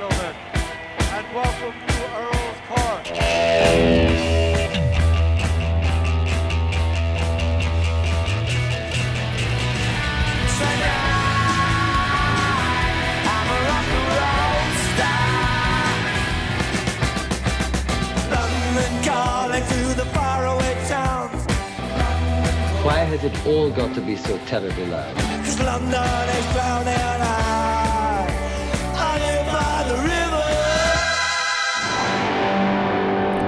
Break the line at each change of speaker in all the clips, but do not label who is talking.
gentlemen, and welcome to Earl's Park.
Why has it all got to be so terribly loud? Cause London is drowning out.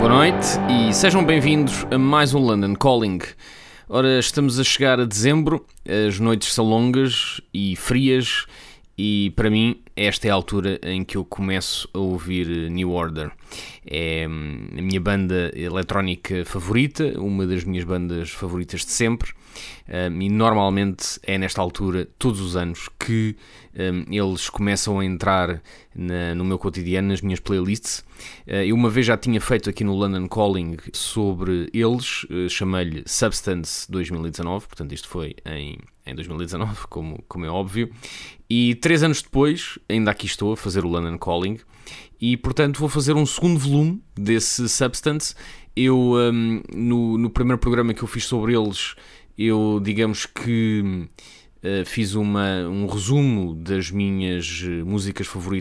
Boa noite e sejam bem-vindos a mais um London Calling. Ora, estamos a chegar a dezembro, as noites são longas e frias e para mim esta é a altura em que eu começo a ouvir New Order. É hum, a minha banda eletrónica favorita, uma das minhas bandas favoritas de sempre um, e normalmente é nesta altura, todos os anos, que um, eles começam a entrar na- no meu cotidiano, nas minhas playlists. Uh, eu uma vez já tinha feito aqui no London Calling sobre eles, uh, chamei-lhe Substance 2019, portanto isto foi em, em 2019, como, como é óbvio. E três anos depois, ainda aqui estou a fazer o London Calling e portanto vou fazer um segundo volume desse Substance. Eu, um, no, no primeiro programa que eu fiz sobre eles, eu digamos que uh, fiz uma, um resumo das minhas uh, músicas favoritas